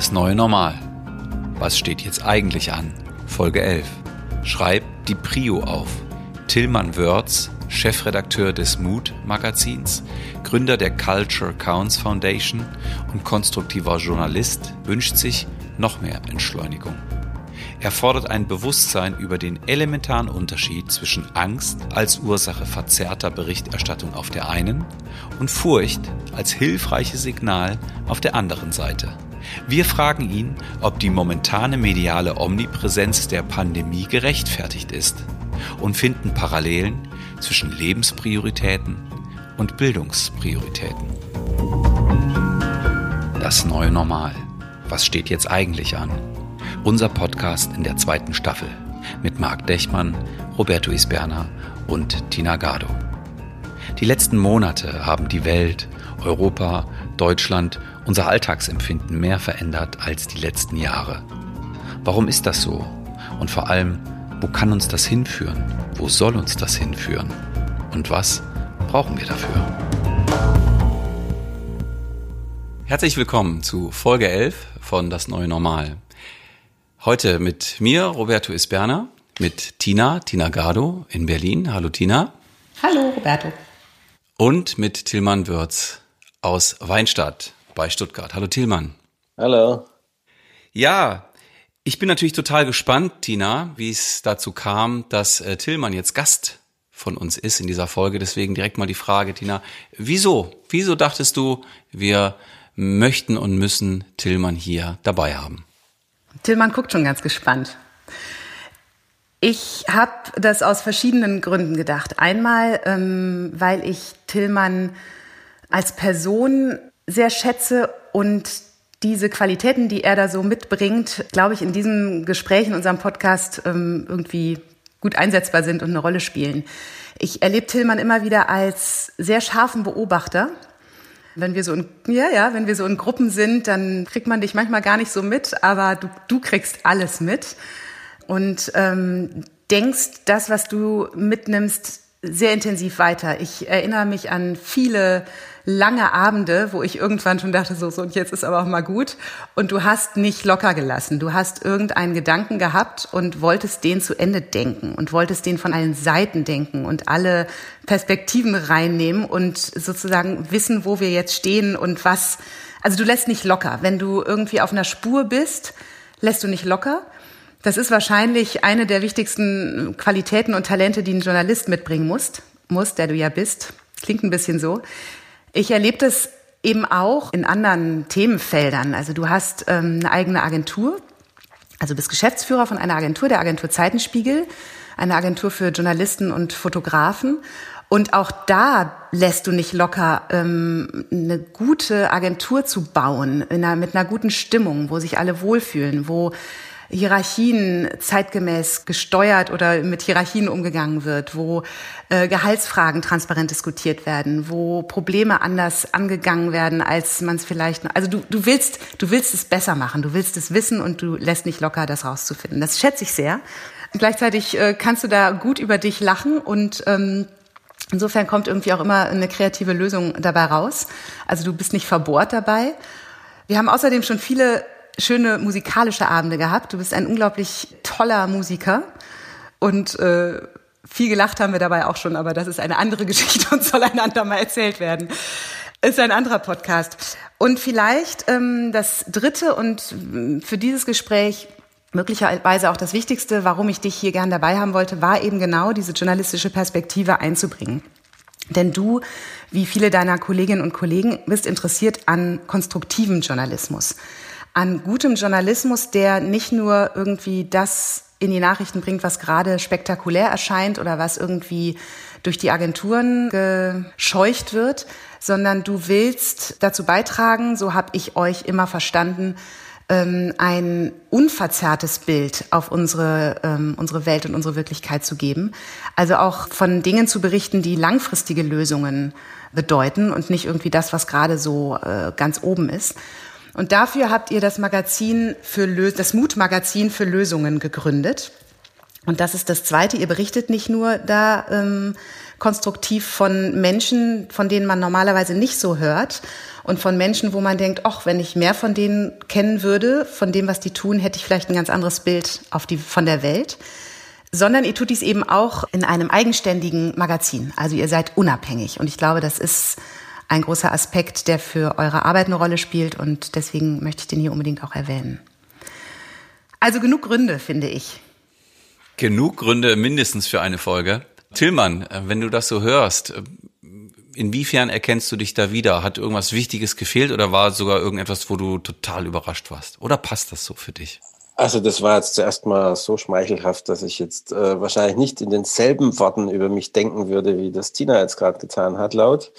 Das neue Normal. Was steht jetzt eigentlich an? Folge 11. Schreibt die Prio auf. Tillmann Wörz, Chefredakteur des Mood Magazins, Gründer der Culture Counts Foundation und konstruktiver Journalist, wünscht sich noch mehr Entschleunigung. Er fordert ein Bewusstsein über den elementaren Unterschied zwischen Angst als Ursache verzerrter Berichterstattung auf der einen und Furcht als hilfreiches Signal auf der anderen Seite. Wir fragen ihn, ob die momentane mediale Omnipräsenz der Pandemie gerechtfertigt ist und finden Parallelen zwischen Lebensprioritäten und Bildungsprioritäten. Das neue Normal. Was steht jetzt eigentlich an? Unser Podcast in der zweiten Staffel mit Marc Dechmann, Roberto Isberna und Tina Gado. Die letzten Monate haben die Welt, Europa, Deutschland, unser Alltagsempfinden mehr verändert als die letzten Jahre. Warum ist das so? Und vor allem, wo kann uns das hinführen? Wo soll uns das hinführen? Und was brauchen wir dafür? Herzlich willkommen zu Folge 11 von Das neue Normal. Heute mit mir, Roberto Isberna, mit Tina, Tina Gado in Berlin. Hallo Tina. Hallo Roberto. Und mit Tillmann Würz aus Weinstadt bei Stuttgart. Hallo Tillmann. Hallo. Ja, ich bin natürlich total gespannt, Tina, wie es dazu kam, dass äh, Tillmann jetzt Gast von uns ist in dieser Folge. Deswegen direkt mal die Frage, Tina, wieso? Wieso dachtest du, wir möchten und müssen Tillmann hier dabei haben? Tillmann guckt schon ganz gespannt. Ich habe das aus verschiedenen Gründen gedacht. Einmal, ähm, weil ich Tillmann als Person sehr schätze und diese Qualitäten, die er da so mitbringt, glaube ich, in diesem Gespräch, in unserem Podcast ähm, irgendwie gut einsetzbar sind und eine Rolle spielen. Ich erlebe Tillmann immer wieder als sehr scharfen Beobachter wenn wir so in, ja, ja, wenn wir so in Gruppen sind, dann kriegt man dich manchmal gar nicht so mit, aber du, du kriegst alles mit und ähm, denkst das, was du mitnimmst, sehr intensiv weiter. Ich erinnere mich an viele lange Abende, wo ich irgendwann schon dachte, so, so, und jetzt ist aber auch mal gut. Und du hast nicht locker gelassen. Du hast irgendeinen Gedanken gehabt und wolltest den zu Ende denken und wolltest den von allen Seiten denken und alle Perspektiven reinnehmen und sozusagen wissen, wo wir jetzt stehen und was. Also du lässt nicht locker. Wenn du irgendwie auf einer Spur bist, lässt du nicht locker. Das ist wahrscheinlich eine der wichtigsten Qualitäten und Talente, die ein Journalist mitbringen muss, muss, der du ja bist. Klingt ein bisschen so. Ich erlebe das eben auch in anderen Themenfeldern. Also du hast ähm, eine eigene Agentur, also bist Geschäftsführer von einer Agentur, der Agentur Zeitenspiegel, eine Agentur für Journalisten und Fotografen. Und auch da lässt du nicht locker, ähm, eine gute Agentur zu bauen, einer, mit einer guten Stimmung, wo sich alle wohlfühlen, wo Hierarchien zeitgemäß gesteuert oder mit Hierarchien umgegangen wird, wo äh, Gehaltsfragen transparent diskutiert werden, wo Probleme anders angegangen werden, als man es vielleicht. Also du, du willst, du willst es besser machen, du willst es wissen und du lässt nicht locker, das rauszufinden. Das schätze ich sehr. Gleichzeitig äh, kannst du da gut über dich lachen und ähm, Insofern kommt irgendwie auch immer eine kreative Lösung dabei raus. Also du bist nicht verbohrt dabei. Wir haben außerdem schon viele schöne musikalische Abende gehabt. Du bist ein unglaublich toller Musiker und äh, viel gelacht haben wir dabei auch schon, aber das ist eine andere Geschichte und soll einander mal erzählt werden. Ist ein anderer Podcast. Und vielleicht ähm, das dritte und mm, für dieses Gespräch möglicherweise auch das Wichtigste, warum ich dich hier gern dabei haben wollte, war eben genau diese journalistische Perspektive einzubringen. Denn du, wie viele deiner Kolleginnen und Kollegen, bist interessiert an konstruktivem Journalismus an gutem Journalismus, der nicht nur irgendwie das in die Nachrichten bringt, was gerade spektakulär erscheint oder was irgendwie durch die Agenturen gescheucht wird, sondern du willst dazu beitragen, so habe ich euch immer verstanden, ähm, ein unverzerrtes Bild auf unsere, ähm, unsere Welt und unsere Wirklichkeit zu geben. Also auch von Dingen zu berichten, die langfristige Lösungen bedeuten und nicht irgendwie das, was gerade so äh, ganz oben ist. Und dafür habt ihr das Magazin für Lö das Mutmagazin für Lösungen gegründet. Und das ist das Zweite. Ihr berichtet nicht nur da ähm, konstruktiv von Menschen, von denen man normalerweise nicht so hört und von Menschen, wo man denkt, ach, wenn ich mehr von denen kennen würde, von dem, was die tun, hätte ich vielleicht ein ganz anderes Bild auf die, von der Welt. Sondern ihr tut dies eben auch in einem eigenständigen Magazin. Also ihr seid unabhängig. Und ich glaube, das ist ein großer Aspekt, der für eure Arbeit eine Rolle spielt. Und deswegen möchte ich den hier unbedingt auch erwähnen. Also genug Gründe, finde ich. Genug Gründe mindestens für eine Folge. Tillmann, äh, wenn du das so hörst, äh, inwiefern erkennst du dich da wieder? Hat irgendwas Wichtiges gefehlt oder war sogar irgendetwas, wo du total überrascht warst? Oder passt das so für dich? Also das war jetzt zuerst mal so schmeichelhaft, dass ich jetzt äh, wahrscheinlich nicht in denselben Worten über mich denken würde, wie das Tina jetzt gerade getan hat, laut.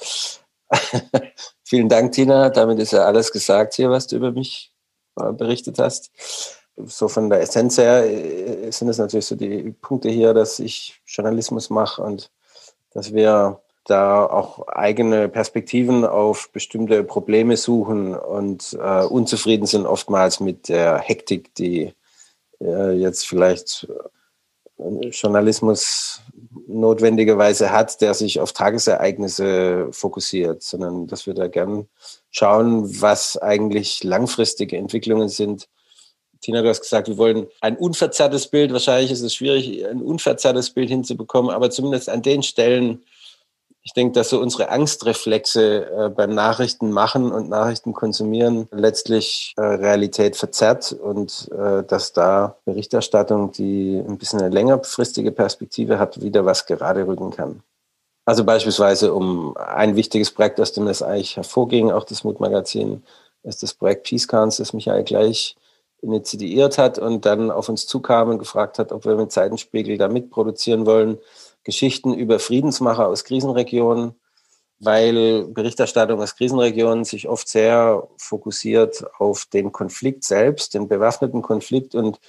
Vielen Dank, Tina. Damit ist ja alles gesagt hier, was du über mich äh, berichtet hast so von der Essenz her äh, sind es natürlich so die Punkte hier, dass ich Journalismus mache und dass wir da auch eigene Perspektiven auf bestimmte Probleme suchen und äh, unzufrieden sind oftmals mit der Hektik, die äh, jetzt vielleicht äh, Journalismus notwendigerweise hat, der sich auf Tagesereignisse fokussiert, sondern dass wir da gern schauen, was eigentlich langfristige Entwicklungen sind, Tina, du hast gesagt, wir wollen ein unverzerrtes Bild. Wahrscheinlich ist es schwierig, ein unverzerrtes Bild hinzubekommen, aber zumindest an den Stellen, ich denke, dass so unsere Angstreflexe äh, beim Nachrichten machen und Nachrichten konsumieren letztlich äh, Realität verzerrt und äh, dass da Berichterstattung, die ein bisschen eine längerfristige Perspektive hat, wieder was gerade rücken kann. Also beispielsweise um ein wichtiges Projekt, aus dem das eigentlich hervorging, auch das Mutmagazin, ist das Projekt Peace Cans, das Michael gleich initiiert hat und dann auf uns zukam und gefragt hat, ob wir mit Zeitenspiegel da mitproduzieren wollen. Geschichten über Friedensmacher aus Krisenregionen, weil Berichterstattung aus Krisenregionen sich oft sehr fokussiert auf den Konflikt selbst, den bewaffneten Konflikt und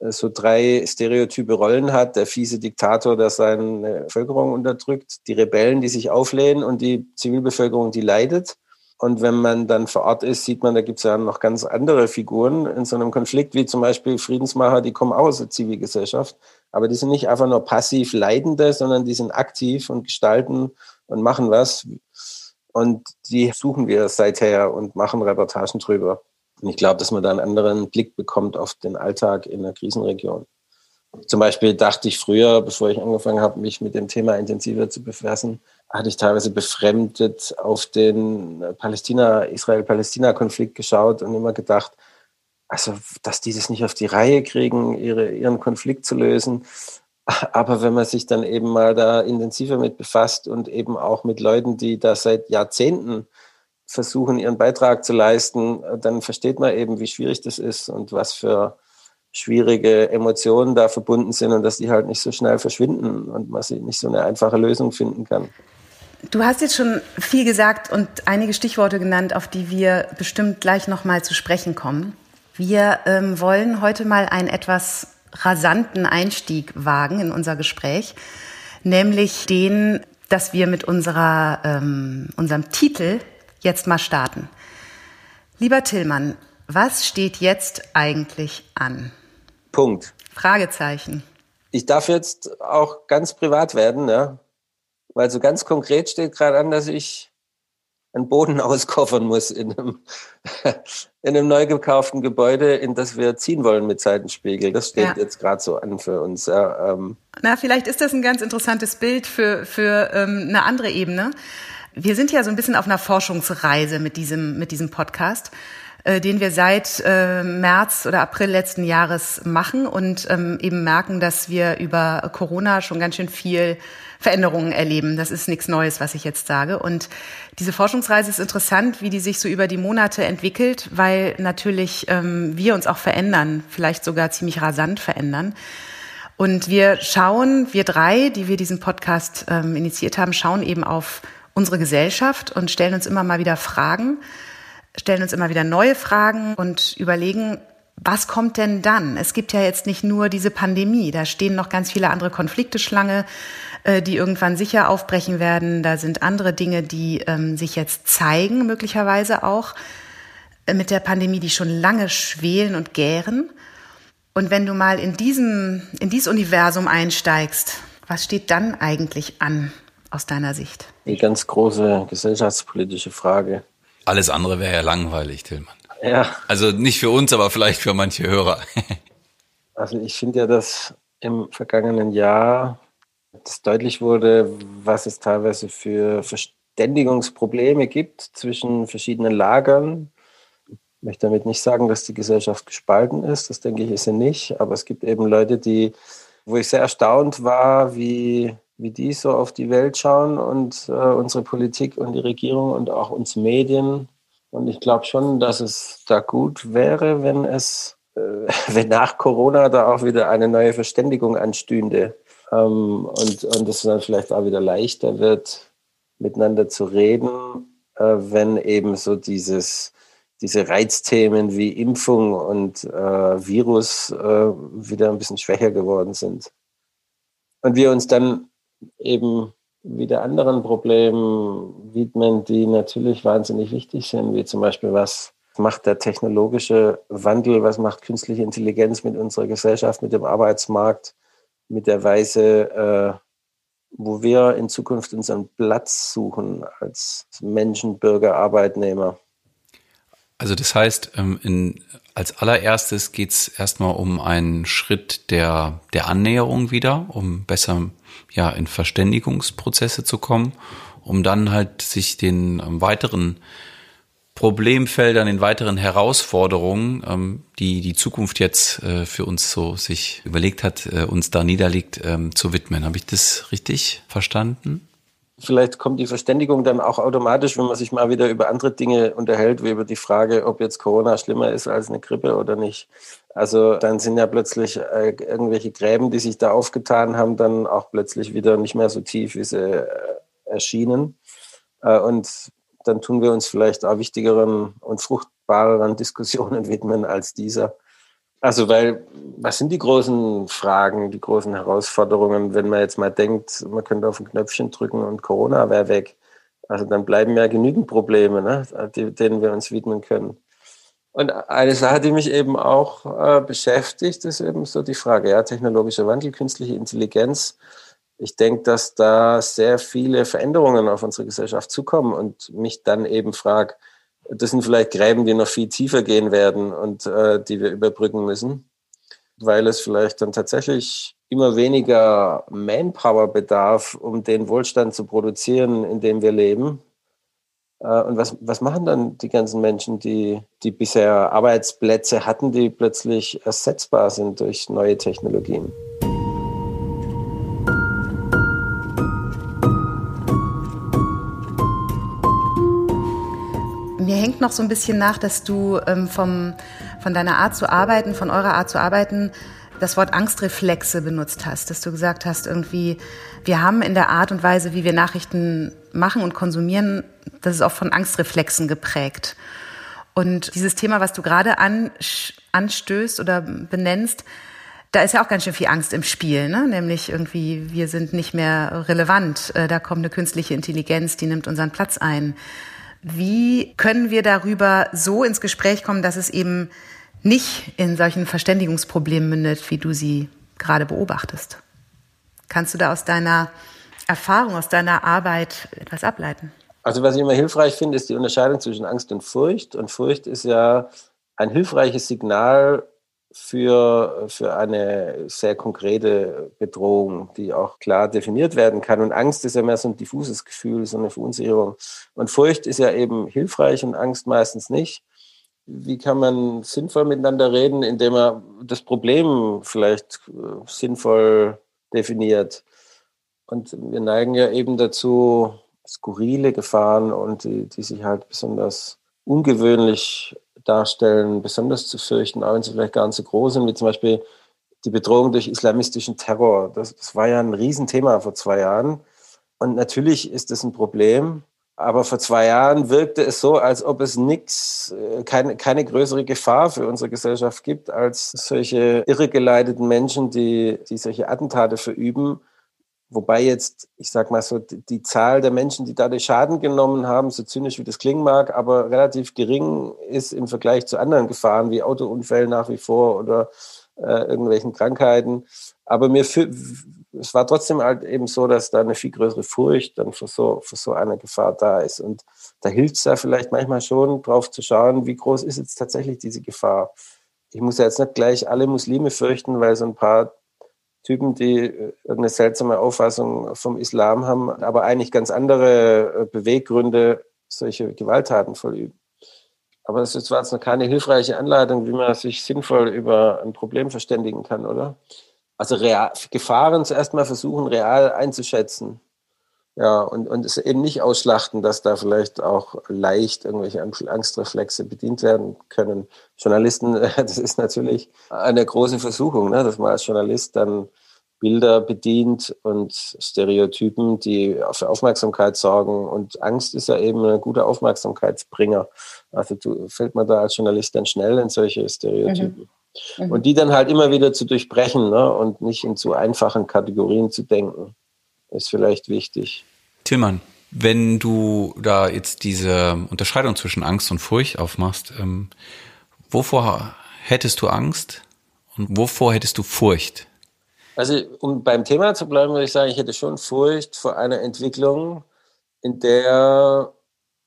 äh, so drei stereotype Rollen hat. Der fiese Diktator, der seine Bevölkerung unterdrückt, die Rebellen, die sich auflehnen und die Zivilbevölkerung, die leidet. Und wenn man dann vor Ort ist, sieht man, da gibt es ja noch ganz andere Figuren in so einem Konflikt, wie zum Beispiel Friedensmacher, die kommen auch aus der Zivilgesellschaft. Aber die sind nicht einfach nur passiv Leidende, sondern die sind aktiv und gestalten und machen was. Und die suchen wir seither und machen Reportagen drüber. Und ich glaube, dass man da einen anderen Blick bekommt auf den Alltag in einer Krisenregion. Zum Beispiel dachte ich früher, bevor ich angefangen habe, mich mit dem Thema intensiver zu befassen, hatte ich teilweise befremdet auf den Palästina, Israel-Palästina-Konflikt geschaut und immer gedacht, also, dass die das nicht auf die Reihe kriegen, ihre, ihren Konflikt zu lösen. Aber wenn man sich dann eben mal da intensiver mit befasst und eben auch mit Leuten, die da seit Jahrzehnten versuchen, ihren Beitrag zu leisten, dann versteht man eben, wie schwierig das ist und was für schwierige Emotionen da verbunden sind und dass die halt nicht so schnell verschwinden und man nicht so eine einfache Lösung finden kann. Du hast jetzt schon viel gesagt und einige Stichworte genannt, auf die wir bestimmt gleich nochmal zu sprechen kommen. Wir ähm, wollen heute mal einen etwas rasanten Einstieg wagen in unser Gespräch, nämlich den, dass wir mit unserer, ähm, unserem Titel jetzt mal starten. Lieber Tillmann, was steht jetzt eigentlich an? Punkt. Fragezeichen. Ich darf jetzt auch ganz privat werden, ja. Weil so ganz konkret steht gerade an, dass ich einen Boden auskoffern muss in einem, in einem neu gekauften Gebäude, in das wir ziehen wollen mit Seitenspiegel. Das steht ja. jetzt gerade so an für uns. Ja, ähm. Na, vielleicht ist das ein ganz interessantes Bild für, für ähm, eine andere Ebene. Wir sind ja so ein bisschen auf einer Forschungsreise mit diesem, mit diesem Podcast äh, den wir seit äh, März oder April letzten Jahres machen und ähm, eben merken, dass wir über Corona schon ganz schön viel Veränderungen erleben. Das ist nichts Neues, was ich jetzt sage. Und diese Forschungsreise ist interessant, wie die sich so über die Monate entwickelt, weil natürlich ähm, wir uns auch verändern, vielleicht sogar ziemlich rasant verändern. Und wir schauen, wir drei, die wir diesen Podcast ähm, initiiert haben, schauen eben auf unsere Gesellschaft und stellen uns immer mal wieder Fragen stellen uns immer wieder neue Fragen und überlegen, was kommt denn dann? Es gibt ja jetzt nicht nur diese Pandemie, da stehen noch ganz viele andere Konflikte Schlange, äh, die irgendwann sicher aufbrechen werden. Da sind andere Dinge, die ähm, sich jetzt zeigen, möglicherweise auch äh, mit der Pandemie, die schon lange schwelen und gären. Und wenn du mal in diesem, in dieses Universum einsteigst, was steht dann eigentlich an aus deiner Sicht? Die ganz große gesellschaftspolitische Frage. Alles andere wäre ja langweilig, Tillmann. Ja. Also nicht für uns, aber vielleicht für manche Hörer. also ich finde ja, dass im vergangenen Jahr das deutlich wurde, was es teilweise für Verständigungsprobleme gibt zwischen verschiedenen Lagern. Ich möchte damit nicht sagen, dass die Gesellschaft gespalten ist. Das denke ich, ist sie nicht. Aber es gibt eben Leute, die, wo ich sehr erstaunt war, wie, wie die so auf die Welt schauen und äh, unsere Politik und die Regierung und auch uns Medien. Und ich glaube schon, dass es da gut wäre, wenn es, äh, wenn nach Corona da auch wieder eine neue Verständigung anstünde ähm, und, und es dann vielleicht auch wieder leichter wird, miteinander zu reden, äh, wenn eben so dieses, diese Reizthemen wie Impfung und äh, Virus äh, wieder ein bisschen schwächer geworden sind. Und wir uns dann eben wieder anderen Problemen widmen, die natürlich wahnsinnig wichtig sind, wie zum Beispiel was macht der technologische Wandel, was macht künstliche Intelligenz mit unserer Gesellschaft, mit dem Arbeitsmarkt, mit der Weise, äh, wo wir in Zukunft unseren Platz suchen als Menschen, Bürger, Arbeitnehmer. Also das heißt, ähm, in, als allererstes geht es erstmal um einen Schritt der, der Annäherung wieder, um besser ja, in Verständigungsprozesse zu kommen, um dann halt sich den ähm, weiteren Problemfeldern, den weiteren Herausforderungen, ähm, die die Zukunft jetzt äh, für uns so sich überlegt hat, äh, uns da niederliegt, ähm, zu widmen. Habe ich das richtig verstanden? Vielleicht kommt die Verständigung dann auch automatisch, wenn man sich mal wieder über andere Dinge unterhält, wie über die Frage, ob jetzt Corona schlimmer ist als eine Grippe oder nicht. Also dann sind ja plötzlich äh, irgendwelche Gräben, die sich da aufgetan haben, dann auch plötzlich wieder nicht mehr so tief, wie sie äh, erschienen. Äh, und dann tun wir uns vielleicht auch wichtigeren und fruchtbareren Diskussionen widmen als dieser. Also, weil, was sind die großen Fragen, die großen Herausforderungen, wenn man jetzt mal denkt, man könnte auf ein Knöpfchen drücken und Corona wäre weg. Also dann bleiben ja genügend Probleme, ne, denen wir uns widmen können. Und eine Sache, die mich eben auch äh, beschäftigt, ist eben so die Frage, ja, technologischer Wandel, künstliche Intelligenz ich denke, dass da sehr viele Veränderungen auf unsere Gesellschaft zukommen und mich dann eben frage, das sind vielleicht Gräben, die noch viel tiefer gehen werden und äh, die wir überbrücken müssen, weil es vielleicht dann tatsächlich immer weniger Manpower bedarf, um den Wohlstand zu produzieren, in dem wir leben. Äh, und was, was machen dann die ganzen Menschen, die, die bisher Arbeitsplätze hatten, die plötzlich ersetzbar sind durch neue Technologien? mir hängt noch so ein bisschen nach, dass du ähm, vom, von deiner Art zu arbeiten, von eurer Art zu arbeiten, das Wort Angstreflexe benutzt hast, dass du gesagt hast, irgendwie, wir haben in der Art und Weise, wie wir Nachrichten machen und konsumieren, das ist auch von Angstreflexen geprägt. Und dieses Thema, was du gerade an, anstößt oder benennst, da ist ja auch ganz schön viel Angst im Spiel, ne? nämlich irgendwie, wir sind nicht mehr relevant, äh, da kommt eine künstliche Intelligenz, die nimmt unseren Platz ein. Wie können wir darüber so ins Gespräch kommen, dass es eben nicht in solchen Verständigungsproblemen mündet, wie du sie gerade beobachtest? Kannst du da aus deiner Erfahrung, aus deiner Arbeit etwas ableiten? Also was ich immer hilfreich finde, ist die Unterscheidung zwischen Angst und Furcht. Und Furcht ist ja ein hilfreiches Signal für, für eine sehr konkrete Bedrohung, die auch klar definiert werden kann. Und Angst ist ja mehr so ein diffuses Gefühl, so eine Verunsicherung. Und Furcht ist ja eben hilfreich und Angst meistens nicht. Wie kann man sinnvoll miteinander reden, indem man das Problem vielleicht äh, sinnvoll definiert? Und wir neigen ja eben dazu, skurrile Gefahren und die, die sich halt besonders ungewöhnlich darstellen, besonders zu fürchten, auch wenn sie vielleicht gar nicht so groß sind, wie zum Beispiel die Bedrohung durch islamistischen Terror. Das, das war ja ein Riesenthema vor zwei Jahren. Und natürlich ist das ein Problem. Aber vor zwei Jahren wirkte es so, als ob es nichts, äh, keine, keine größere Gefahr für unsere Gesellschaft gibt, als solche irregeleiteten Menschen, die, die solche Attentate verüben Wobei jetzt, ich sag mal so, die Zahl der Menschen, die dadurch Schaden genommen haben, so zynisch wie das klingen mag, aber relativ gering ist im Vergleich zu anderen Gefahren wie Autounfällen nach wie vor oder äh, irgendwelchen Krankheiten. Aber mir es war trotzdem halt eben so, dass da eine viel größere Furcht dann für so, für so eine Gefahr da ist. Und da hilft es da vielleicht manchmal schon, drauf zu schauen, wie groß ist jetzt tatsächlich diese Gefahr. Ich muss ja jetzt nicht gleich alle Muslime fürchten, weil so ein paar Typen, die äh, irgendeine seltsame Auffassung vom Islam haben, aber eigentlich ganz andere äh, Beweggründe solche Gewalttaten vollüben. Aber das war jetzt noch keine hilfreiche Anleitung, wie man sich sinnvoll über ein Problem verständigen kann, oder? Also real, Gefahren zuerst mal versuchen, real einzuschätzen. Ja, und, und es eben nicht ausschlachten, dass da vielleicht auch leicht irgendwelche Angstreflexe bedient werden können. Journalisten, das ist natürlich eine große Versuchung, ne, dass man als Journalist dann Bilder bedient und Stereotypen, die für Aufmerksamkeit sorgen. Und Angst ist ja eben ein guter Aufmerksamkeitsbringer. Also du, fällt man da als Journalist dann schnell in solche Stereotypen. Mhm. Mhm. Und die dann halt immer wieder zu durchbrechen ne? und nicht in zu einfachen Kategorien zu denken, ist vielleicht wichtig. Tillmann, wenn du da jetzt diese Unterscheidung zwischen Angst und Furcht aufmachst, ähm, wovor hättest du Angst und wovor hättest du Furcht? Also, um beim Thema zu bleiben, würde ich sagen, ich hätte schon Furcht vor einer Entwicklung, in der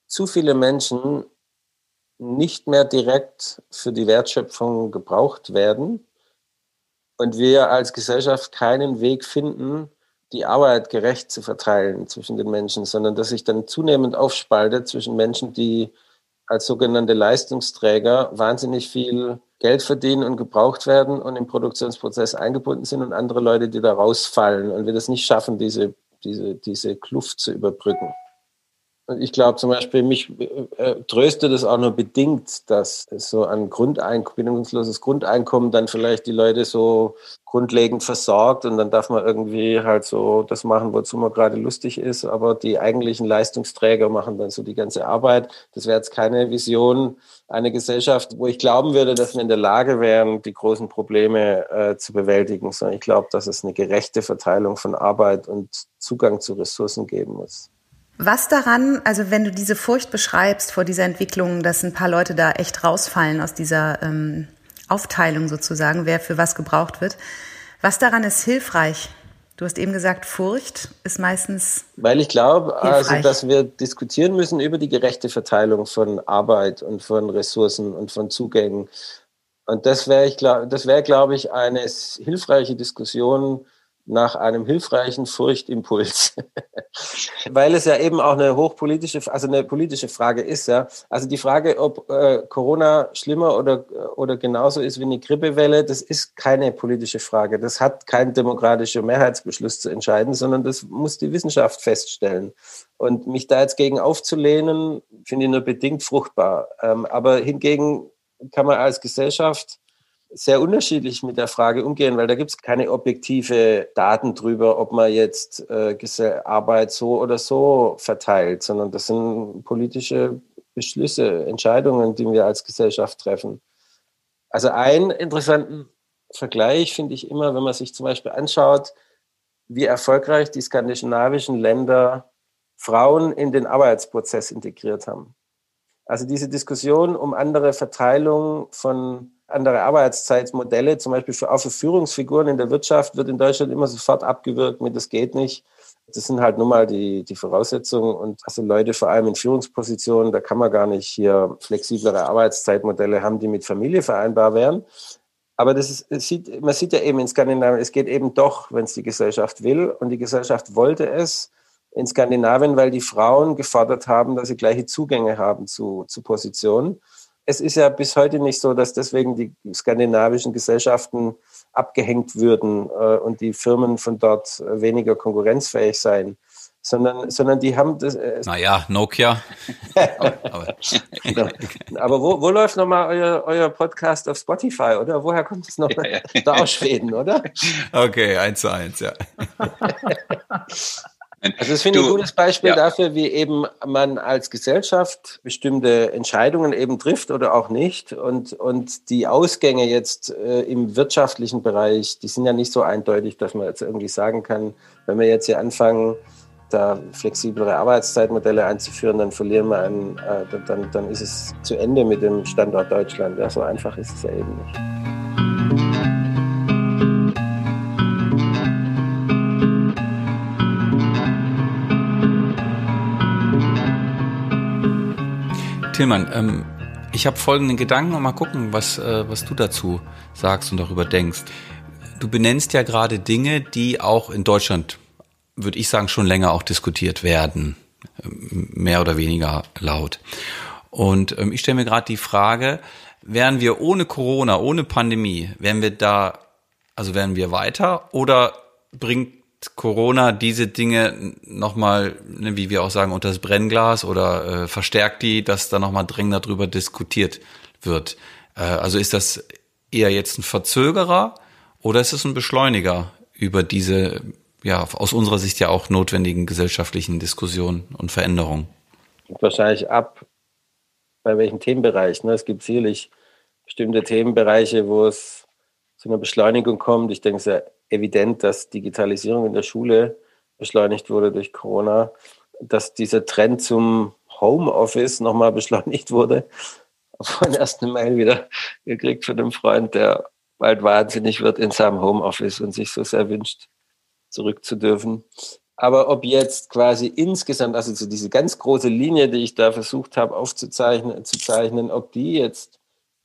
zu viele Menschen nicht mehr direkt für die Wertschöpfung gebraucht werden und wir als Gesellschaft keinen Weg finden, die Arbeit gerecht zu verteilen zwischen den Menschen, sondern dass sich dann zunehmend aufspaltet zwischen Menschen, die als sogenannte Leistungsträger wahnsinnig viel Geld verdienen und gebraucht werden und im Produktionsprozess eingebunden sind und andere Leute, die da rausfallen und wir das nicht schaffen, diese, diese, diese Kluft zu überbrücken. Und ich glaube zum Beispiel, mich äh, tröstet es auch nur bedingt, dass so ein Grundeinkommen, bindungsloses Grundeinkommen dann vielleicht die Leute so grundlegend versorgt und dann darf man irgendwie halt so das machen, wozu man gerade lustig ist, aber die eigentlichen Leistungsträger machen dann so die ganze Arbeit. Das wäre jetzt keine Vision einer Gesellschaft, wo ich glauben würde, dass wir in der Lage wären, die großen Probleme äh, zu bewältigen, sondern ich glaube, dass es eine gerechte Verteilung von Arbeit und Zugang zu Ressourcen geben muss. Was daran, also wenn du diese Furcht beschreibst vor dieser Entwicklung, dass ein paar Leute da echt rausfallen aus dieser ähm, Aufteilung sozusagen, wer für was gebraucht wird, was daran ist hilfreich? Du hast eben gesagt, Furcht ist meistens. Weil ich glaube, also, dass wir diskutieren müssen über die gerechte Verteilung von Arbeit und von Ressourcen und von Zugängen. Und das wäre, ich glaube, das wäre, glaube ich, eine hilfreiche Diskussion, nach einem hilfreichen Furchtimpuls, weil es ja eben auch eine hochpolitische, also eine politische Frage ist, ja. Also die Frage, ob äh, Corona schlimmer oder, oder genauso ist wie eine Grippewelle, das ist keine politische Frage. Das hat kein demokratischer Mehrheitsbeschluss zu entscheiden, sondern das muss die Wissenschaft feststellen. Und mich da jetzt gegen aufzulehnen, finde ich nur bedingt fruchtbar. Ähm, aber hingegen kann man als Gesellschaft sehr unterschiedlich mit der Frage umgehen, weil da gibt es keine objektive Daten drüber, ob man jetzt äh, Arbeit so oder so verteilt, sondern das sind politische Beschlüsse, Entscheidungen, die wir als Gesellschaft treffen. Also einen interessanten Vergleich finde ich immer, wenn man sich zum Beispiel anschaut, wie erfolgreich die skandinavischen Länder Frauen in den Arbeitsprozess integriert haben. Also diese Diskussion um andere Verteilung von andere Arbeitszeitmodelle, zum Beispiel für, auch für Führungsfiguren in der Wirtschaft, wird in Deutschland immer sofort abgewirkt mit, das geht nicht. Das sind halt nun mal die, die Voraussetzungen und also Leute vor allem in Führungspositionen, da kann man gar nicht hier flexiblere Arbeitszeitmodelle haben, die mit Familie vereinbar wären. Aber das ist, es sieht, man sieht ja eben in Skandinavien, es geht eben doch, wenn es die Gesellschaft will. Und die Gesellschaft wollte es in Skandinavien, weil die Frauen gefordert haben, dass sie gleiche Zugänge haben zu, zu Positionen es ist ja bis heute nicht so, dass deswegen die skandinavischen Gesellschaften abgehängt würden äh, und die Firmen von dort weniger konkurrenzfähig seien. Sondern, sondern die haben das. Äh, naja, Nokia. aber, aber wo, wo läuft nochmal euer, euer Podcast auf Spotify, oder? Woher kommt es noch? Ja, ja. Da aus Schweden, oder? Okay, eins zu eins, ja. Also das finde ich ein gutes Beispiel ja. dafür, wie eben man als Gesellschaft bestimmte Entscheidungen eben trifft oder auch nicht. Und, und die Ausgänge jetzt äh, im wirtschaftlichen Bereich, die sind ja nicht so eindeutig, dass man jetzt irgendwie sagen kann, wenn wir jetzt hier anfangen, da flexiblere Arbeitszeitmodelle einzuführen, dann verlieren wir einen, äh, dann, dann ist es zu Ende mit dem Standort Deutschland. Ja, so einfach ist es ja eben nicht. Tillmann, ähm, ich habe folgenden Gedanken und mal gucken, was, äh, was du dazu sagst und darüber denkst. Du benennst ja gerade Dinge, die auch in Deutschland, würde ich sagen, schon länger auch diskutiert werden, ähm, mehr oder weniger laut. Und ähm, ich stelle mir gerade die Frage, wären wir ohne Corona, ohne Pandemie, wären wir da, also wären wir weiter oder bringt Corona diese Dinge nochmal, ne, wie wir auch sagen, unter das Brennglas oder äh, verstärkt die, dass da nochmal dringender drüber diskutiert wird? Äh, also ist das eher jetzt ein Verzögerer oder ist es ein Beschleuniger über diese, ja, aus unserer Sicht ja auch notwendigen gesellschaftlichen Diskussionen und Veränderungen? Wahrscheinlich ab, bei welchem Themenbereich. Ne? Es gibt sicherlich bestimmte Themenbereiche, wo es zu einer Beschleunigung kommt. Ich denke, evident, dass Digitalisierung in der Schule beschleunigt wurde durch Corona, dass dieser Trend zum Homeoffice nochmal beschleunigt wurde. Auf meinen ersten Mail wieder gekriegt von einem Freund, der bald wahnsinnig wird in seinem Homeoffice und sich so sehr wünscht, zurück zu dürfen. Aber ob jetzt quasi insgesamt, also so diese ganz große Linie, die ich da versucht habe aufzuzeichnen, zu zeichnen, ob die jetzt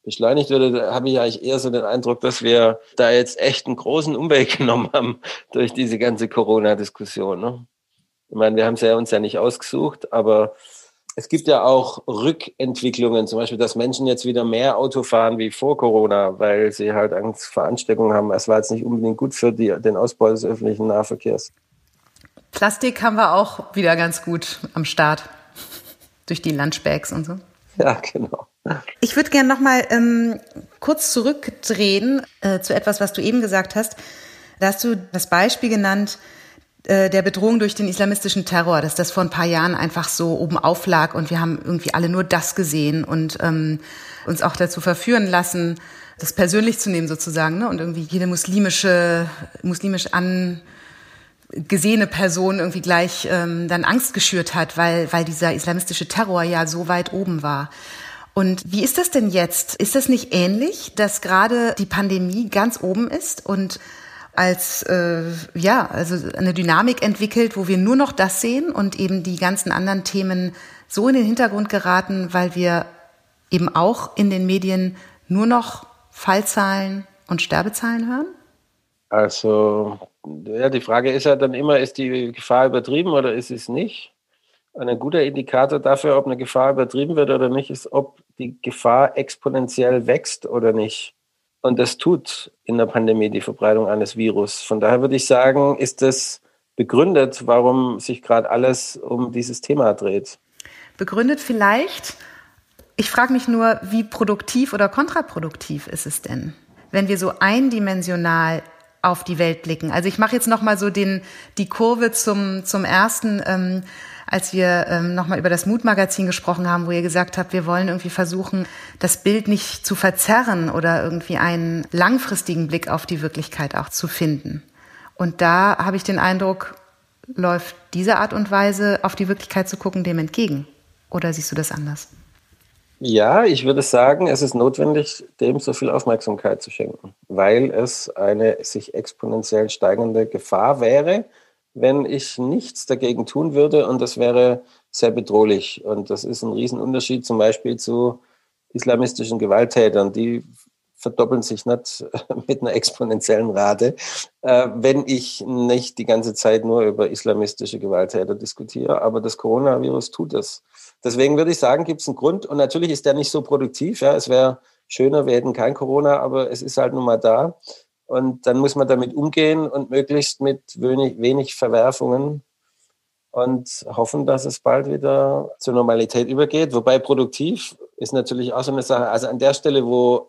beschleunigt würde, habe ich eigentlich eher so den Eindruck, dass wir da jetzt echt einen großen Umweg genommen haben durch diese ganze Corona-Diskussion. Ne? Ich meine, wir haben es ja uns ja nicht ausgesucht, aber es gibt ja auch Rückentwicklungen, zum Beispiel, dass Menschen jetzt wieder mehr Auto fahren wie vor Corona, weil sie halt Angst vor Ansteckung haben. Es war jetzt nicht unbedingt gut für die, den Ausbau des öffentlichen Nahverkehrs. Plastik haben wir auch wieder ganz gut am Start durch die Lunchbags und so. Ja, genau. Ich würde gerne noch mal ähm, kurz zurückdrehen äh, zu etwas, was du eben gesagt hast. Da hast du das Beispiel genannt, äh, der Bedrohung durch den islamistischen Terror, dass das vor ein paar Jahren einfach so oben auflag und wir haben irgendwie alle nur das gesehen und ähm, uns auch dazu verführen lassen, das persönlich zu nehmen sozusagen ne? und irgendwie jede muslimische, muslimisch angesehene Person irgendwie gleich ähm, dann Angst geschürt hat, weil, weil dieser islamistische Terror ja so weit oben war. Und wie ist das denn jetzt? Ist das nicht ähnlich, dass gerade die Pandemie ganz oben ist und als äh, ja also eine Dynamik entwickelt, wo wir nur noch das sehen und eben die ganzen anderen Themen so in den Hintergrund geraten, weil wir eben auch in den Medien nur noch Fallzahlen und Sterbezahlen hören? Also ja, die Frage ist ja dann immer, ist die Gefahr übertrieben oder ist es nicht? Ein guter Indikator dafür, ob eine Gefahr übertrieben wird oder nicht, ist, ob die Gefahr exponentiell wächst oder nicht. Und das tut in der Pandemie die Verbreitung eines Virus. Von daher würde ich sagen, ist es begründet, warum sich gerade alles um dieses Thema dreht. Begründet vielleicht. Ich frage mich nur, wie produktiv oder kontraproduktiv ist es denn, wenn wir so eindimensional auf die Welt blicken? Also ich mache jetzt noch mal so den die Kurve zum zum ersten. Ähm, als wir ähm, nochmal über das Mutmagazin gesprochen haben, wo ihr gesagt habt, wir wollen irgendwie versuchen, das Bild nicht zu verzerren oder irgendwie einen langfristigen Blick auf die Wirklichkeit auch zu finden. Und da habe ich den Eindruck, läuft diese Art und Weise, auf die Wirklichkeit zu gucken, dem entgegen. Oder siehst du das anders? Ja, ich würde sagen, es ist notwendig, dem so viel Aufmerksamkeit zu schenken, weil es eine sich exponentiell steigende Gefahr wäre, wenn ich nichts dagegen tun würde und das wäre sehr bedrohlich. Und das ist ein Riesenunterschied zum Beispiel zu islamistischen Gewalttätern. Die verdoppeln sich nicht mit einer exponentiellen Rate, äh, wenn ich nicht die ganze Zeit nur über islamistische Gewalttäter diskutiere. Aber das Coronavirus tut das. Deswegen würde ich sagen, gibt es einen Grund. Und natürlich ist der nicht so produktiv. Ja, es wäre schöner, wir hätten kein Corona, aber es ist halt nun mal da. Und dann muss man damit umgehen und möglichst mit wenig, wenig Verwerfungen und hoffen, dass es bald wieder zur Normalität übergeht. Wobei produktiv ist natürlich auch so eine Sache. Also an der Stelle, wo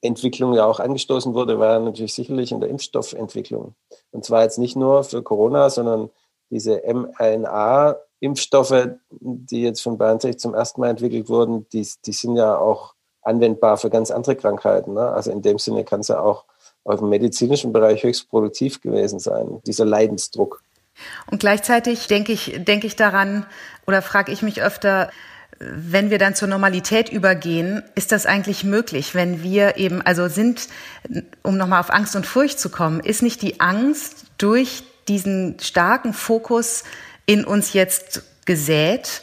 Entwicklung ja auch angestoßen wurde, war natürlich sicherlich in der Impfstoffentwicklung. Und zwar jetzt nicht nur für Corona, sondern diese mRNA-Impfstoffe, die jetzt von BioNTech zum ersten Mal entwickelt wurden, die, die sind ja auch anwendbar für ganz andere Krankheiten. Ne? Also in dem Sinne kann es ja auch auf dem medizinischen Bereich höchst produktiv gewesen sein, dieser Leidensdruck. Und gleichzeitig denke ich, denke ich daran oder frage ich mich öfter, wenn wir dann zur Normalität übergehen, ist das eigentlich möglich, wenn wir eben, also sind, um nochmal auf Angst und Furcht zu kommen, ist nicht die Angst durch diesen starken Fokus in uns jetzt gesät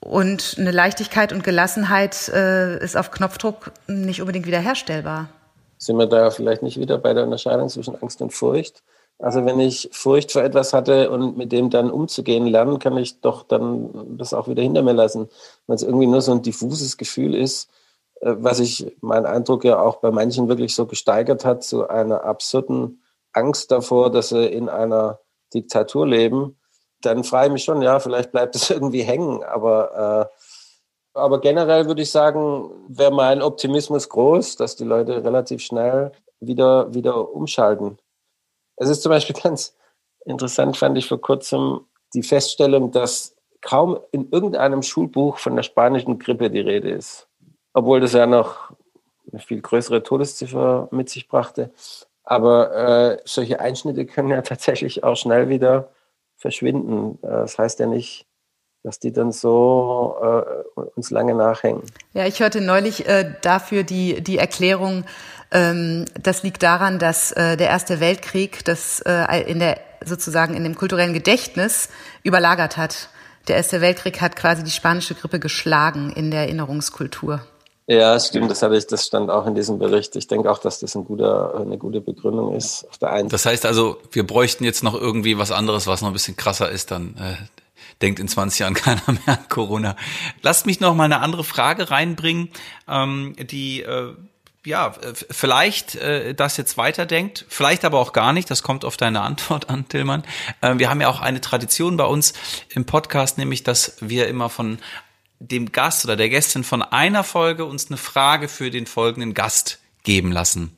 Und eine Leichtigkeit und Gelassenheit äh, ist auf Knopfdruck nicht unbedingt wiederherstellbar. Sind wir da vielleicht nicht wieder bei der Unterscheidung zwischen Angst und Furcht? Also wenn ich Furcht vor etwas hatte und mit dem dann umzugehen lernen, kann ich doch dann das auch wieder hinter mir lassen. Wenn es irgendwie nur so ein diffuses Gefühl ist, äh, was ich, mein Eindruck ja auch bei manchen wirklich so gesteigert hat, zu einer absurden Angst davor, dass sie in einer Diktatur leben, dann frage ich mich schon, ja, vielleicht bleibt es irgendwie hängen. Aber, äh, aber generell würde ich sagen, wäre mein Optimismus groß, dass die Leute relativ schnell wieder, wieder umschalten. Es ist zum Beispiel ganz interessant, fand ich vor kurzem die Feststellung, dass kaum in irgendeinem Schulbuch von der spanischen Grippe die Rede ist. Obwohl das ja noch eine viel größere Todesziffer mit sich brachte. Aber äh, solche Einschnitte können ja tatsächlich auch schnell wieder verschwinden. Äh, das heißt ja nicht, dass die dann so äh, uns lange nachhängen. Ja, ich hörte neulich äh, dafür die, die Erklärung, ähm, das liegt daran, dass äh, der Erste Weltkrieg das äh, in der sozusagen in dem kulturellen Gedächtnis überlagert hat. Der Erste Weltkrieg hat quasi die spanische Grippe geschlagen in der Erinnerungskultur. Ja, stimmt, das hatte ich, das stand auch in diesem Bericht. Ich denke auch, dass das ein guter, eine gute Begründung ist. Auf der einen das heißt also, wir bräuchten jetzt noch irgendwie was anderes, was noch ein bisschen krasser ist, dann äh, denkt in 20 Jahren keiner mehr an Corona. Lasst mich noch mal eine andere Frage reinbringen, ähm, die äh, ja, vielleicht äh, das jetzt weiterdenkt, vielleicht aber auch gar nicht, das kommt auf deine Antwort an, Tillmann. Äh, wir haben ja auch eine Tradition bei uns im Podcast, nämlich, dass wir immer von dem Gast oder der Gästin von einer Folge uns eine Frage für den folgenden Gast geben lassen.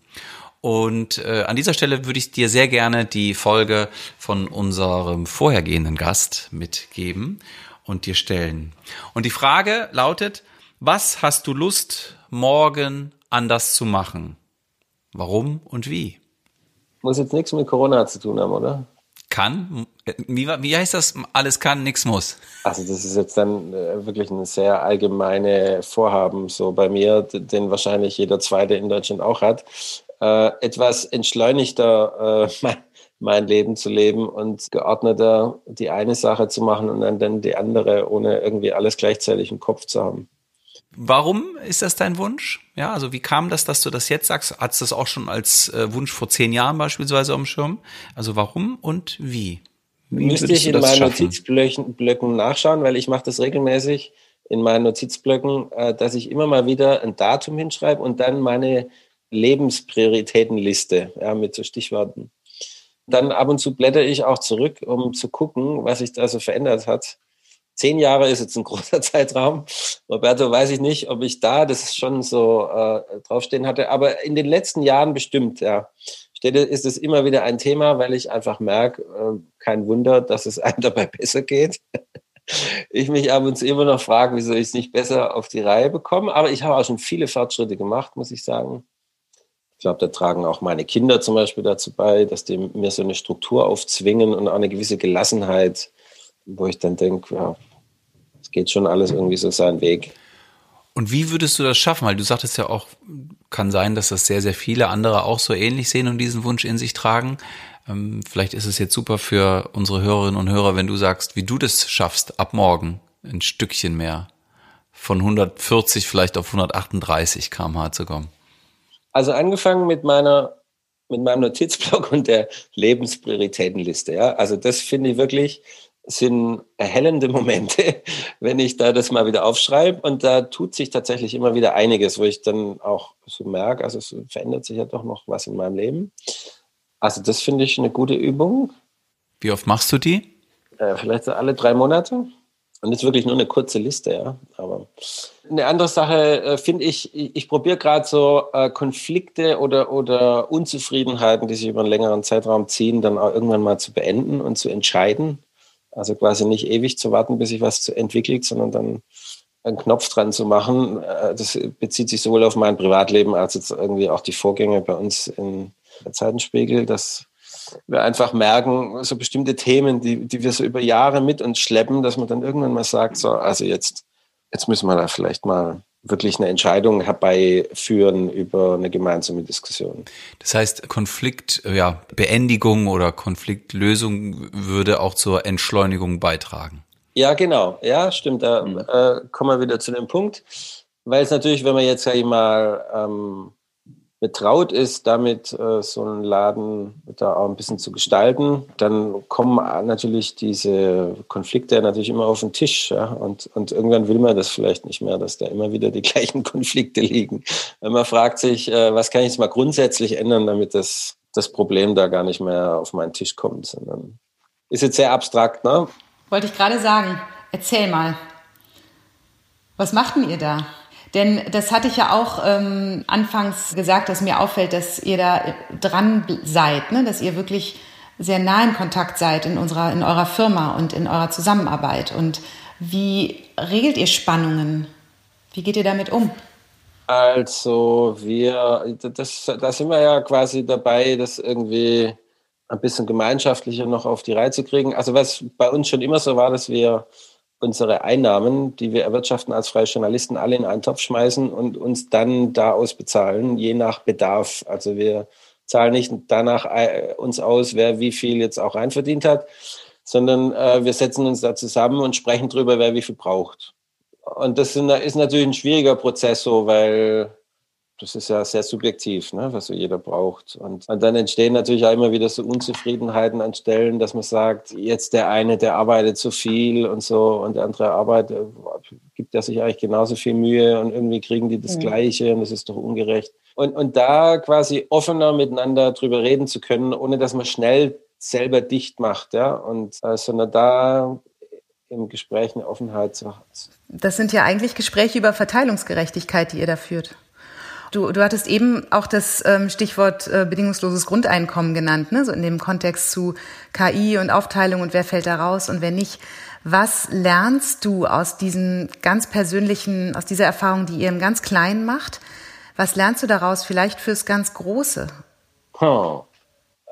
Und äh, an dieser Stelle würde ich dir sehr gerne die Folge von unserem vorhergehenden Gast mitgeben und dir stellen. Und die Frage lautet, was hast du Lust, morgen anders zu machen? Warum und wie? Muss jetzt nichts mit Corona zu tun haben, oder? kann? Wie, wie heißt das? Alles kann, nichts muss. Also das ist jetzt dann äh, wirklich ein sehr allgemeine Vorhaben, so bei mir, den wahrscheinlich jeder Zweite in Deutschland auch hat, äh, etwas entschleunigter äh, mein, Leben zu leben und geordneter die eine Sache zu machen und dann, dann die andere, ohne irgendwie alles gleichzeitig im Kopf zu haben. Warum ist das dein Wunsch? Ja, also wie kam das, dass du das jetzt sagst? Hattest du das auch schon als äh, Wunsch vor zehn Jahren beispielsweise am Schirm? Also warum und wie? wie Müsste ich in meinen schaffen? Notizblöcken nachschauen, weil ich mache das regelmäßig in meinen Notizblöcken, äh, dass ich immer mal wieder ein Datum hinschreibe und dann meine Lebensprioritätenliste ja, mit so Stichworten. Dann ab und zu blätter ich auch zurück, um zu gucken, was sich da so verändert hat zehn Jahre ist jetzt ein großer Zeitraum. Roberto, weiß ich nicht, ob ich da das schon so äh, draufstehen hatte, aber in den letzten Jahren bestimmt, ja. Ist es immer wieder ein Thema, weil ich einfach merke, äh, kein Wunder, dass es einem dabei besser geht. ich mich ab und zu immer noch frage, wieso ich es nicht besser auf die Reihe bekomme. Aber ich habe auch schon viele Fortschritte gemacht, muss ich sagen. Ich glaube, da tragen auch meine Kinder zum Beispiel dazu bei, dass die mir so eine Struktur aufzwingen und auch eine gewisse Gelassenheit, wo ich dann denke, ja, geht schon alles irgendwie so seinen Weg. Und wie würdest du das schaffen? Weil du sagtest ja auch, kann sein, dass das sehr, sehr viele andere auch so ähnlich sehen und diesen Wunsch in sich tragen. Ähm, vielleicht ist es jetzt super für unsere Hörerinnen und Hörer, wenn du sagst, wie du das schaffst, ab morgen ein Stückchen mehr von 140 vielleicht auf 138 kmh zu kommen. Also angefangen mit meiner mit meinem Notizblock und der Lebensprioritätenliste. Ja, also das finde ich wirklich sind erhellende Momente, wenn ich da das mal wieder aufschreibe. Und da tut sich tatsächlich immer wieder einiges, wo ich dann auch so merke, also es verändert sich ja doch noch was in meinem Leben. Also das finde ich eine gute Übung. Wie oft machst du die? Äh, vielleicht so alle drei Monate. Und das ist wirklich nur eine kurze Liste, ja. Aber eine andere Sache äh, finde ich, ich, ich probiere gerade so äh, Konflikte oder, oder Unzufriedenheiten, die sich über einen längeren Zeitraum ziehen, dann auch irgendwann mal zu beenden und zu entscheiden. Also quasi nicht ewig zu warten, bis sich was entwickelt, sondern dann einen Knopf dran zu machen. Äh, das bezieht sich sowohl auf mein Privatleben als jetzt irgendwie auch die Vorgänge bei uns in der Zeitenspiegel, dass wir einfach merken, so bestimmte Themen, die, die wir so über Jahre mit uns schleppen, dass man dann irgendwann mal sagt, so, also jetzt, jetzt müssen wir da vielleicht mal wirklich eine Entscheidung herbeiführen über eine gemeinsame Diskussion. Das heißt, Konflikt, ja, Beendigung oder Konfliktlösung würde auch zur Entschleunigung beitragen. Ja, genau. Ja, stimmt. Da mhm. äh, kommen wir wieder zu dem Punkt. Weil es natürlich, wenn man jetzt, sag ich mal, ähm, betraut ist, damit äh, so einen Laden da auch ein bisschen zu gestalten, dann kommen natürlich diese Konflikte natürlich immer auf den Tisch. Ja? Und, und irgendwann will man das vielleicht nicht mehr, dass da immer wieder die gleichen Konflikte liegen. Wenn man fragt sich, äh, was kann ich jetzt mal grundsätzlich ändern, damit das, das Problem da gar nicht mehr auf meinen Tisch kommt, sondern ist jetzt sehr abstrakt, ne? Wollte ich gerade sagen. Erzähl mal. Was machten ihr da? Denn das hatte ich ja auch ähm, anfangs gesagt, dass mir auffällt, dass ihr da dran seid, ne? dass ihr wirklich sehr nah in Kontakt seid in unserer, in eurer Firma und in eurer Zusammenarbeit. Und wie regelt ihr Spannungen? Wie geht ihr damit um? Also wir, das, da sind wir ja quasi dabei, das irgendwie ein bisschen gemeinschaftlicher noch auf die Reihe zu kriegen. Also was bei uns schon immer so war, dass wir unsere Einnahmen, die wir erwirtschaften als freie Journalisten, alle in einen Topf schmeißen und uns dann da ausbezahlen, je nach Bedarf. Also wir zahlen nicht danach äh, uns aus, wer wie viel jetzt auch reinverdient hat, sondern äh, wir setzen uns da zusammen und sprechen drüber, wer wie viel braucht. Und das ist natürlich ein schwieriger Prozess so, weil das ist ja sehr subjektiv, ne, was so jeder braucht. Und, und dann entstehen natürlich auch immer wieder so Unzufriedenheiten an Stellen, dass man sagt, jetzt der eine, der arbeitet zu viel und so und der andere arbeitet, gibt ja sich eigentlich genauso viel Mühe und irgendwie kriegen die das mhm. Gleiche und das ist doch ungerecht. Und, und da quasi offener miteinander drüber reden zu können, ohne dass man schnell selber dicht macht, ja, und äh, sondern da im Gespräch eine Offenheit zu. Das sind ja eigentlich Gespräche über Verteilungsgerechtigkeit, die ihr da führt. Du, du hattest eben auch das ähm, Stichwort äh, bedingungsloses Grundeinkommen genannt, ne? so in dem Kontext zu KI und Aufteilung und wer fällt da raus und wer nicht. Was lernst du aus diesen ganz persönlichen, aus dieser Erfahrung, die ihr im ganz Kleinen macht? Was lernst du daraus vielleicht fürs ganz Große? Oh.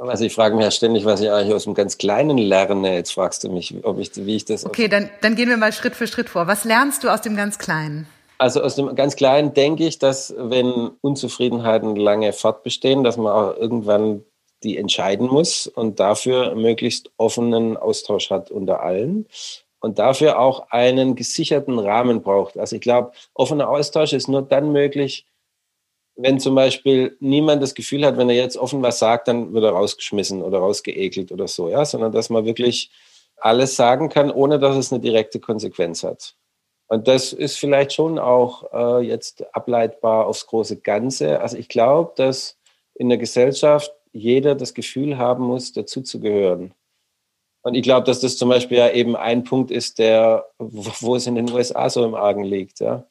Also ich frage mich ja ständig, was ich eigentlich aus dem ganz Kleinen lerne. Jetzt fragst du mich, ob ich, wie ich das. Okay, dann, dann gehen wir mal Schritt für Schritt vor. Was lernst du aus dem ganz Kleinen? Also aus dem ganz Kleinen denke ich, dass wenn Unzufriedenheiten lange fortbestehen, dass man auch irgendwann die entscheiden muss und dafür möglichst offenen Austausch hat unter allen und dafür auch einen gesicherten Rahmen braucht. Also ich glaube, offener Austausch ist nur dann möglich, wenn zum Beispiel niemand das Gefühl hat, wenn er jetzt offen was sagt, dann wird er rausgeschmissen oder rausgeekelt oder so, ja, sondern dass man wirklich alles sagen kann, ohne dass es eine direkte Konsequenz hat. Und das ist vielleicht schon auch äh, jetzt ableitbar aufs große Ganze. Also ich glaube, dass in der Gesellschaft jeder das Gefühl haben muss, dazuzugehören. Und ich glaube, dass das zum Beispiel ja eben ein Punkt ist, der, wo es in den USA so im Argen liegt. Ja?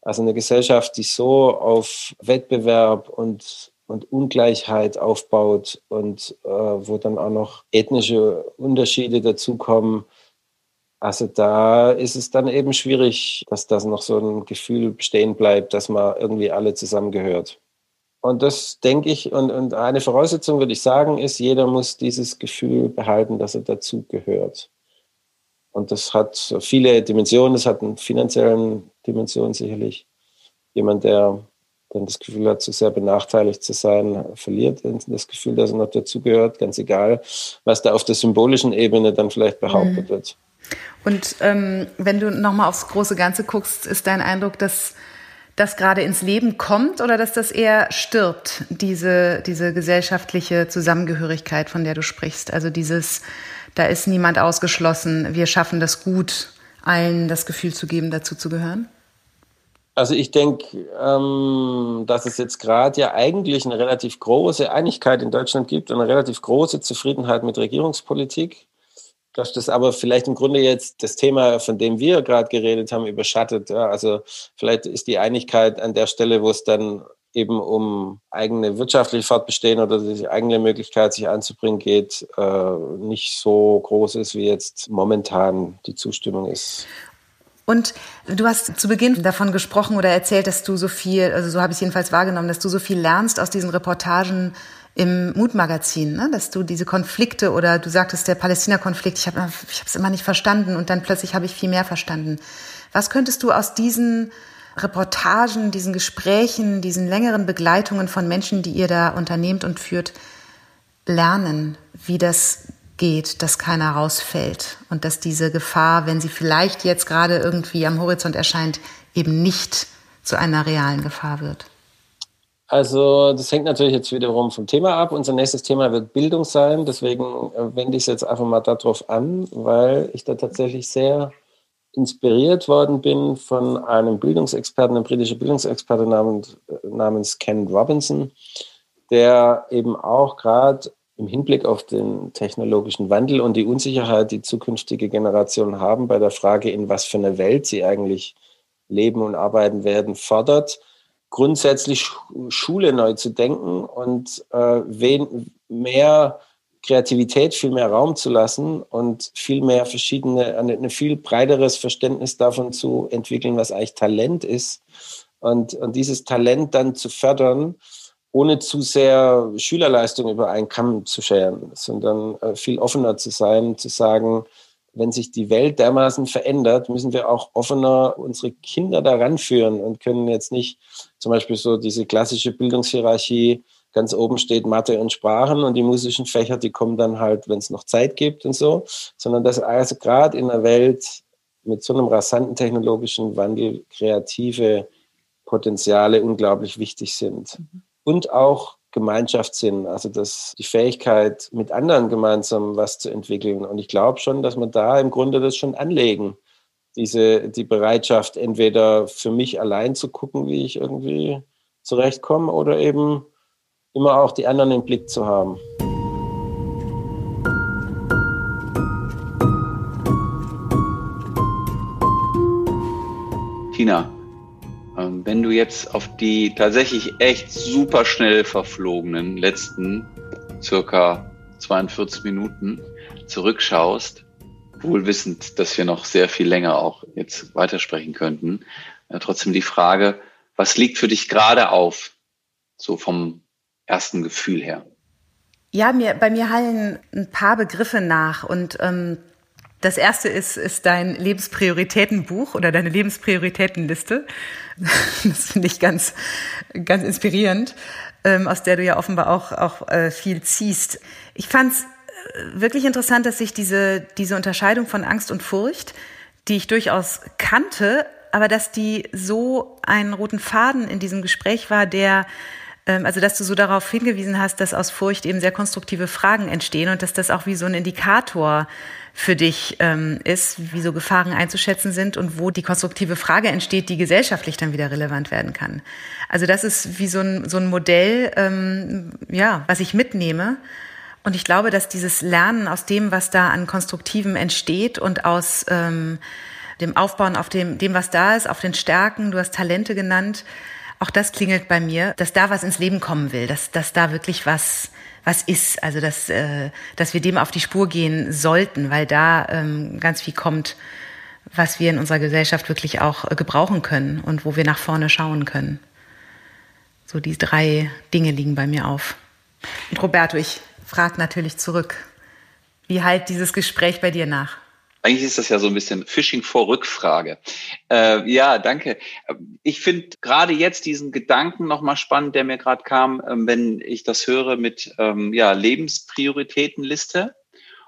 Also eine Gesellschaft, die so auf Wettbewerb und, und Ungleichheit aufbaut und äh, wo dann auch noch ethnische Unterschiede dazukommen, also da ist es dann eben schwierig, dass das noch so ein Gefühl bestehen bleibt, dass man irgendwie alle zusammengehört. Und das denke ich, und, und eine Voraussetzung würde ich sagen, ist, jeder muss dieses Gefühl behalten, dass er dazugehört. Und das hat viele Dimensionen, das hat eine finanziellen Dimension sicherlich. Jemand, der dann das Gefühl hat, zu sehr benachteiligt zu sein, verliert das Gefühl, dass er noch dazugehört, ganz egal, was da auf der symbolischen Ebene dann vielleicht behauptet mhm. wird. Und ähm, wenn du nochmal aufs große Ganze guckst, ist dein Eindruck, dass das gerade ins Leben kommt oder dass das eher stirbt, diese, diese gesellschaftliche Zusammengehörigkeit, von der du sprichst? Also dieses, da ist niemand ausgeschlossen, wir schaffen das gut, allen das Gefühl zu geben, dazu zu gehören? Also ich denke, ähm, dass es jetzt gerade ja eigentlich eine relativ große Einigkeit in Deutschland gibt und eine relativ große Zufriedenheit mit Regierungspolitik dass das aber vielleicht im Grunde jetzt das Thema, von dem wir gerade geredet haben, überschattet. Ja, also vielleicht ist die Einigkeit an der Stelle, wo es dann eben um eigene wirtschaftliche Fortbestehen oder die eigene Möglichkeit, sich anzubringen geht, äh, nicht so groß ist, wie jetzt momentan die Zustimmung ist. Und du hast zu Beginn davon gesprochen oder erzählt, dass du so viel, also so habe ich es jedenfalls wahrgenommen, dass du so viel lernst aus diesen Reportagen im Mutmagazin, ne? dass du diese Konflikte oder du sagtest der Palästina-Konflikt, ich habe es immer nicht verstanden und dann plötzlich habe ich viel mehr verstanden. Was könntest du aus diesen Reportagen, diesen Gesprächen, diesen längeren Begleitungen von Menschen, die ihr da unternehmt und führt, lernen, wie das geht, dass keiner rausfällt und dass diese Gefahr, wenn sie vielleicht jetzt gerade irgendwie am Horizont erscheint, eben nicht zu einer realen Gefahr wird? Also das hängt natürlich jetzt wiederum vom Thema ab. Unser nächstes Thema wird Bildung sein. Deswegen äh, wende ich es jetzt einfach mal darauf an, weil ich da tatsächlich sehr inspiriert worden bin von einem Bildungsexperten, einem britischen Bildungsexperten namens, namens Ken Robinson, der eben auch gerade im Hinblick auf den technologischen Wandel und die Unsicherheit, die zukünftige Generationen haben bei der Frage, in was für eine Welt sie eigentlich leben und arbeiten werden, fordert, grundsätzlich Schule neu zu denken und äh, wen, mehr Kreativität, viel mehr Raum zu lassen und viel mehr verschiedene, ein viel breiteres Verständnis davon zu entwickeln, was eigentlich Talent ist. Und, und dieses Talent dann zu fördern, ohne zu sehr Schülerleistung über einen Kamm zu scheren, sondern äh, viel offener zu sein, zu sagen, wenn sich die Welt dermaßen verändert, müssen wir auch offener unsere Kinder daran führen und können jetzt nicht zum Beispiel so diese klassische Bildungshierarchie, ganz oben steht Mathe und Sprachen und die musischen Fächer, die kommen dann halt, wenn es noch Zeit gibt und so, sondern dass also gerade in einer Welt mit so einem rasanten technologischen Wandel kreative Potenziale unglaublich wichtig sind. Mhm. Und auch Gemeinschaftssinn, also das, die Fähigkeit, mit anderen gemeinsam was zu entwickeln. Und ich glaube schon, dass man da im Grunde das schon anlegen. Diese, die Bereitschaft, entweder für mich allein zu gucken, wie ich irgendwie zurechtkomme, oder eben immer auch die anderen im Blick zu haben. Tina, wenn du jetzt auf die tatsächlich echt super schnell verflogenen letzten circa 42 Minuten zurückschaust, wohl wissend, dass wir noch sehr viel länger auch jetzt weitersprechen könnten, äh, trotzdem die Frage, was liegt für dich gerade auf, so vom ersten Gefühl her? Ja, mir, bei mir hallen ein paar Begriffe nach und ähm, das erste ist, ist dein Lebensprioritätenbuch oder deine Lebensprioritätenliste. Das finde ich ganz, ganz inspirierend, ähm, aus der du ja offenbar auch, auch äh, viel ziehst. Ich fand es äh, wirklich interessant, dass sich diese, diese Unterscheidung von Angst und Furcht, die ich durchaus kannte, aber dass die so einen roten Faden in diesem Gespräch war, der also dass du so darauf hingewiesen hast, dass aus Furcht eben sehr konstruktive Fragen entstehen und dass das auch wie so ein Indikator für dich ähm, ist, wie so Gefahren einzuschätzen sind und wo die konstruktive Frage entsteht, die gesellschaftlich dann wieder relevant werden kann. Also das ist wie so ein, so ein Modell, ähm, ja, was ich mitnehme. Und ich glaube, dass dieses Lernen aus dem, was da an Konstruktivem entsteht und aus ähm, dem Aufbauen auf dem, dem, was da ist, auf den Stärken, du hast Talente genannt, auch das klingelt bei mir, dass da was ins Leben kommen will, dass, dass da wirklich was, was ist. Also dass, äh, dass wir dem auf die Spur gehen sollten, weil da ähm, ganz viel kommt, was wir in unserer Gesellschaft wirklich auch äh, gebrauchen können und wo wir nach vorne schauen können. So die drei Dinge liegen bei mir auf. Und Roberto, ich frage natürlich zurück. Wie halt dieses Gespräch bei dir nach? Eigentlich ist das ja so ein bisschen Phishing vor Rückfrage. Äh, ja, danke. Ich finde gerade jetzt diesen Gedanken nochmal spannend, der mir gerade kam, äh, wenn ich das höre mit ähm, ja, Lebensprioritätenliste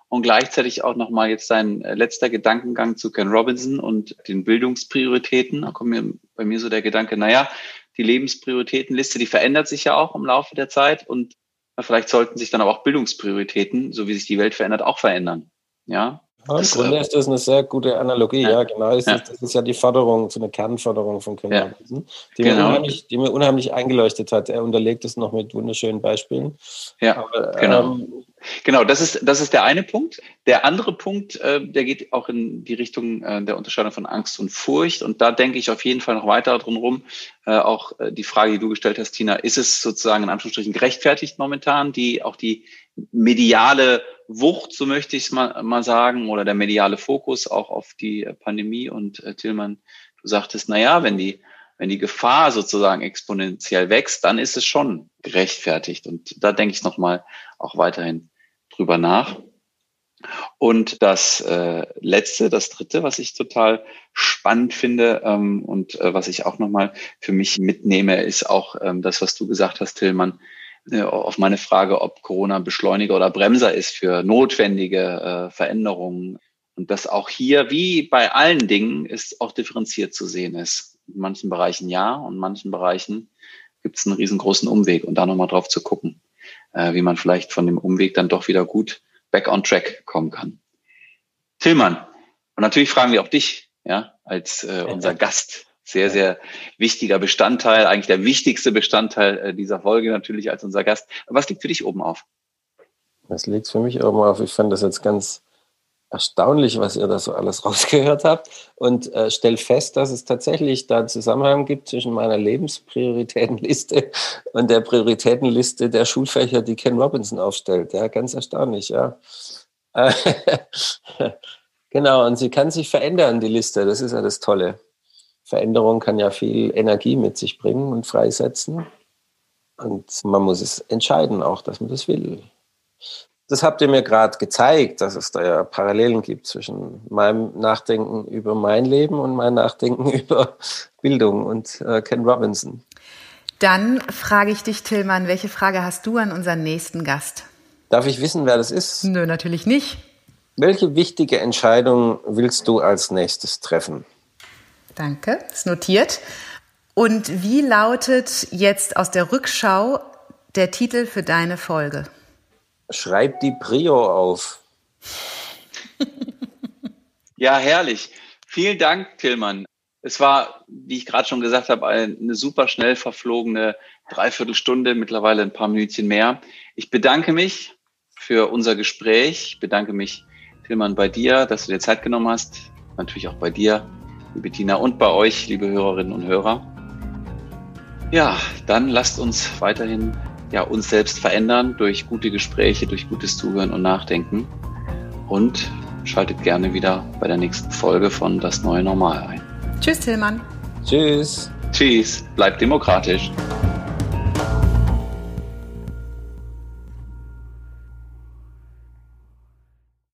und gleichzeitig auch nochmal jetzt sein äh, letzter Gedankengang zu Ken Robinson und den Bildungsprioritäten. Da kommt mir bei mir so der Gedanke, naja, die Lebensprioritätenliste, die verändert sich ja auch im Laufe der Zeit und vielleicht sollten sich dann aber auch Bildungsprioritäten, so wie sich die Welt verändert, auch verändern. Ja, ja, Im Grunde ist das eine sehr gute Analogie, ja, ja genau. Das, ja. Ist, das ist ja die Förderung, so eine Kernförderung von Kindern, ja. die, genau. mir unheimlich, die mir unheimlich eingeleuchtet hat. Er unterlegt es noch mit wunderschönen Beispielen. Ja, Aber, genau. Ähm, genau, das ist, das ist der eine Punkt. Der andere Punkt, äh, der geht auch in die Richtung äh, der Unterscheidung von Angst und Furcht. Und da denke ich auf jeden Fall noch weiter drum rum. Äh, auch äh, die Frage, die du gestellt hast, Tina, ist es sozusagen in Anführungsstrichen gerechtfertigt momentan, die auch die mediale Wucht, so möchte ich es mal, mal sagen, oder der mediale Fokus auch auf die Pandemie. Und äh, Tillmann, du sagtest, na ja, wenn die, wenn die Gefahr sozusagen exponentiell wächst, dann ist es schon gerechtfertigt. Und da denke ich nochmal auch weiterhin drüber nach. Und das äh, letzte, das dritte, was ich total spannend finde ähm, und äh, was ich auch nochmal für mich mitnehme, ist auch ähm, das, was du gesagt hast, Tillmann, äh, auf meine Frage, ob Corona Beschleuniger oder Bremser ist für notwendige äh, Veränderungen. Und dass auch hier, wie bei allen Dingen, es auch differenziert zu sehen ist. In manchen Bereichen ja und in manchen Bereichen gibt es einen riesengroßen Umweg und da nochmal drauf zu gucken, wie man vielleicht von dem Umweg dann doch wieder gut back on track kommen kann. Tillmann, und natürlich fragen wir auch dich, ja, als äh, unser Gast. Sehr, sehr wichtiger Bestandteil, eigentlich der wichtigste Bestandteil äh, dieser Folge natürlich als unser Gast. Was liegt für dich oben auf? Was liegt für mich oben auf? Ich fand das jetzt ganz erstaunlich, was ihr da so alles rausgehört habt und äh, stell fest, dass es tatsächlich da einen Zusammenhang gibt zwischen meiner Lebensprioritätenliste und der Prioritätenliste der Schulfächer, die Ken Robinson aufstellt. Ja, ganz erstaunlich, ja. genau, und sie kann sich verändern, die Liste. Das ist ja das Tolle. Veränderung kann ja viel Energie mit sich bringen und freisetzen. Und man muss es entscheiden auch, dass man das will. Das habt ihr mir gerade gezeigt, dass es da ja Parallelen gibt zwischen meinem Nachdenken über mein Leben und meinem Nachdenken über Bildung und äh, Ken Robinson. Dann frage ich dich, Tillmann, welche Frage hast du an unseren nächsten Gast? Darf ich wissen, wer das ist? Nö, natürlich nicht. Welche wichtige Entscheidung willst du als nächstes treffen? Danke, ist notiert. Und wie lautet jetzt aus der Rückschau der Titel für deine Folge? Schreib die Prio auf. ja, herrlich. Vielen Dank, Tillmann. Es war, wie ich gerade schon gesagt habe, eine super schnell verflogene Dreiviertelstunde, mittlerweile ein paar Minütchen mehr. Ich bedanke mich für unser Gespräch. Ich bedanke mich, Tillmann, bei dir, dass du dir Zeit genommen hast. Natürlich auch bei dir, liebe Tina, und bei euch, liebe Hörerinnen und Hörer. Ja, dann lasst uns weiterhin ja, uns selbst verändern durch gute Gespräche, durch gutes Zuhören und Nachdenken. Und schaltet gerne wieder bei der nächsten Folge von Das neue Normal ein. Tschüss, Tillmann. Tschüss. Tschüss. Bleibt demokratisch.